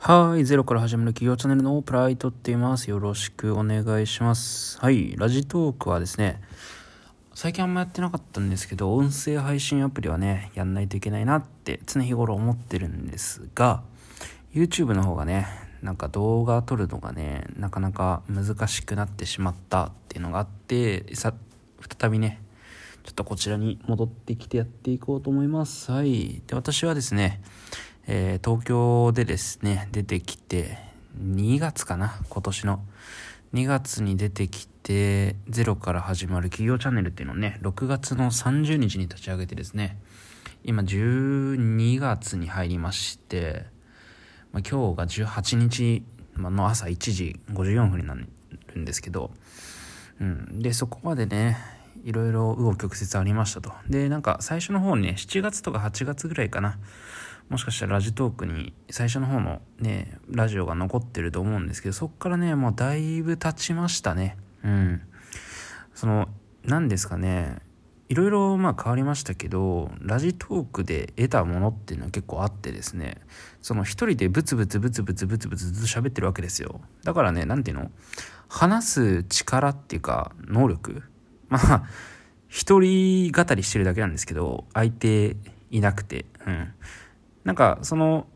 はい、ゼロから始まる企業チャンネルのプライトって言います。よろしくお願いします。はい、ラジトークはですね、最近あんまやってなかったんですけど、音声配信アプリはね、やんないといけないなって常日頃思ってるんですが、YouTube の方がね、なんか動画撮るのがね、なかなか難しくなってしまったっていうのがあって、さ、再びね、ちょっとこちらに戻ってきてやっていこうと思います。はい。で、私はですね、えー東京でですね、出てきて、2月かな、今年の。2月に出てきて、ゼロから始まる企業チャンネルっていうのをね、6月の30日に立ち上げてですね、今12月に入りまして、まあ、今日が18日の朝1時54分になるんですけど、うん、でそこまでねいろいろ紆余曲折ありましたとでなんか最初の方にね7月とか8月ぐらいかなもしかしたらラジトークに最初の方のねラジオが残ってると思うんですけどそこからねもうだいぶ経ちましたね。うん。その何ですかねいろいろまあ変わりましたけどラジトークで得たものっていうのは結構あってですねその一人でブツブツブツブツブツブツずっと喋ってるわけですよ。だからね何ていうの話す力っていうか能力。まあ一人語りしてるだけなんですけど相手いなくて。うん。なんかその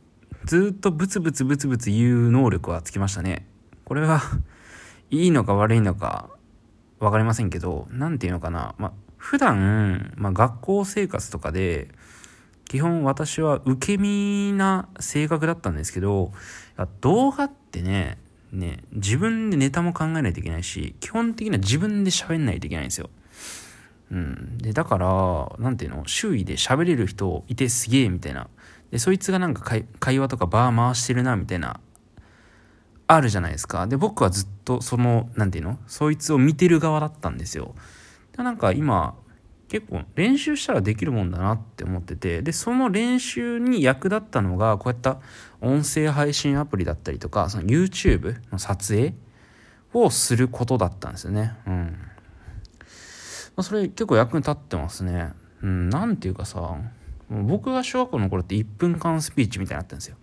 ずっとブツブツブツブツ言う能力はつきましたねこれは いいのか悪いのか分かりませんけど何ていうのかなまあ普段、ま、学校生活とかで基本私は受け身な性格だったんですけど動画ってねね自分でネタも考えないといけないし基本的には自分で喋んないといけないんですよ。うん、でだからなんていうの？周囲で喋れる人いてすげえみたいな。でそいつがなんか会話とかバー回してるなみたいなあるじゃないですか。で僕はずっとそのなんていうの？そいつを見てる側だったんですよ。でなんか今結構練習したらできるもんだなって思ってて。でその練習に役立ったのがこういった音声配信アプリだったりとかその YouTube の撮影をすることだったんですよね。うん。あそれ結構役に立ってますね。うんなんていうかさ僕が小学校の頃って1分間スピーチみたいになったんですよ。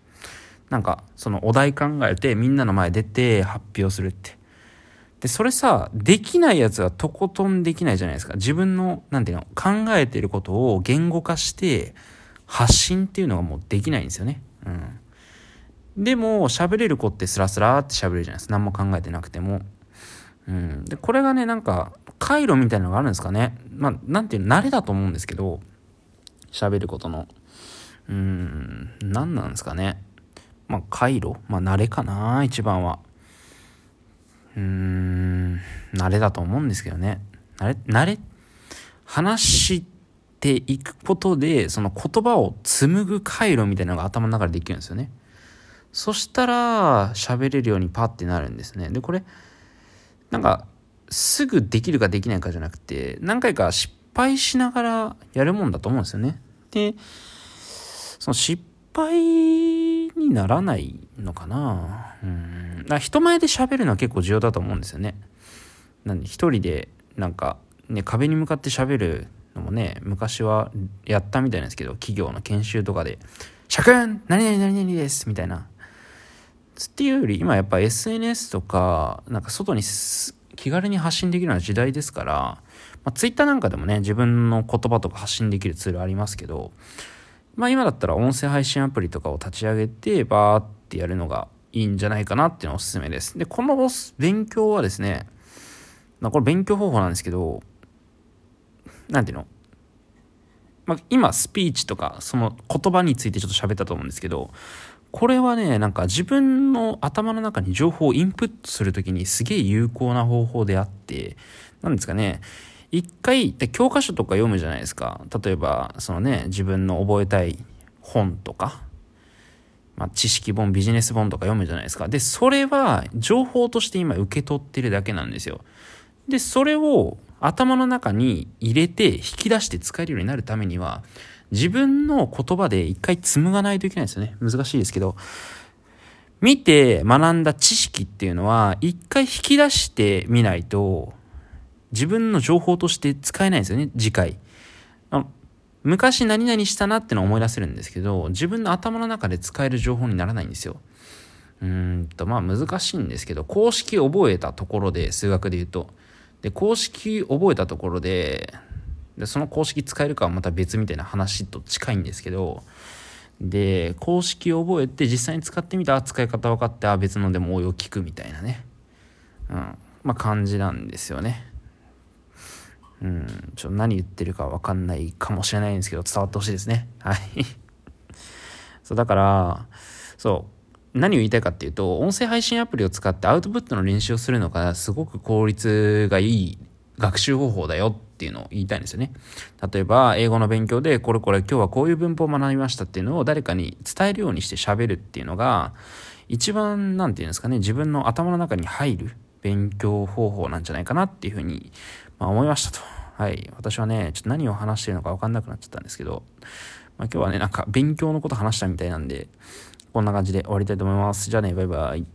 なんかそのお題考えてみんなの前出て発表するって。でそれさできないやつはとことんできないじゃないですか。自分のなんていうの考えてることを言語化して発信っていうのがもうできないんですよね。うん。でも喋れる子ってスラスラって喋れるじゃないですか。何も考えてなくても。うん。でこれがねなんか回路みたいなのがあるんですかね。まあなんていうの慣れだと思うんですけど喋ることの。うん何なんですかね。まあ回路？まあ慣れかな一番は。うーん慣れだと思うんですけどね。慣れ慣れ？話していくことでその言葉を紡ぐ回路みたいなのが頭の中でできるんですよね。そしたら喋れるようにパッてなるんですね。でこれなんかすぐできるかできないかじゃなくて何回か失敗しながらやるもんだと思うんですよね。でその失敗にならないのかな。うん。人前で喋るのは結構重要だと思うんですよね。なんで一人でなんかね壁に向かって喋るのもね昔はやったみたいなんですけど企業の研修とかで「社君何々何々です」みたいな。っていうより今やっぱ SNS とかなんか外にす気軽に発信できるような時代ですから、まあ、Twitter なんかでもね自分の言葉とか発信できるツールありますけどまあ今だったら音声配信アプリとかを立ち上げてバーってやるのがいいんじゃないかなっていうのがおすすめです。で、この勉強はですね、まあこれ勉強方法なんですけど、なんていうの？まあ今スピーチとかその言葉についてちょっと喋ったと思うんですけど、これはね、なんか自分の頭の中に情報をインプットするときにすげえ有効な方法であって、なんですかね、一回、教科書とか読むじゃないですか。例えば、そのね、自分の覚えたい本とか、まあ、知識本、ビジネス本とか読むじゃないですか。で、それは情報として今受け取ってるだけなんですよ。で、それを頭の中に入れて引き出して使えるようになるためには、自分の言葉で一回紡がないといけないですよね。難しいですけど。見て学んだ知識っていうのは、一回引き出してみないと、自分の情報として使えないんですよね、次回。昔何々したなってのは思い出せるんですけど、自分の頭の中で使える情報にならないんですよ。うんと、まあ難しいんですけど、公式覚えたところで、数学で言うと。で、公式覚えたところで、でその公式使えるかはまた別みたいな話と近いんですけど、で、公式を覚えて実際に使ってみた使い方分かって、あ、別のでも応用聞くみたいなね。うん。まあ感じなんですよね。うん。ちょっと何言ってるか分かんないかもしれないんですけど、伝わってほしいですね。はい。そう、だから、そう、何を言いたいかっていうと、音声配信アプリを使ってアウトプットの練習をするのがすごく効率がいい学習方法だよっていうのを言いたいんですよね。例えば、英語の勉強で、これこれ今日はこういう文法を学びましたっていうのを誰かに伝えるようにして喋るっていうのが、一番、なんていうんですかね、自分の頭の中に入る勉強方法なんじゃないかなっていうふうに、まあ、思いましたと。はい。私はね、ちょっと何を話してるのか分かんなくなっちゃったんですけど、まあ、今日はね、なんか勉強のこと話したみたいなんで、こんな感じで終わりたいと思います。じゃあね、バイバイ。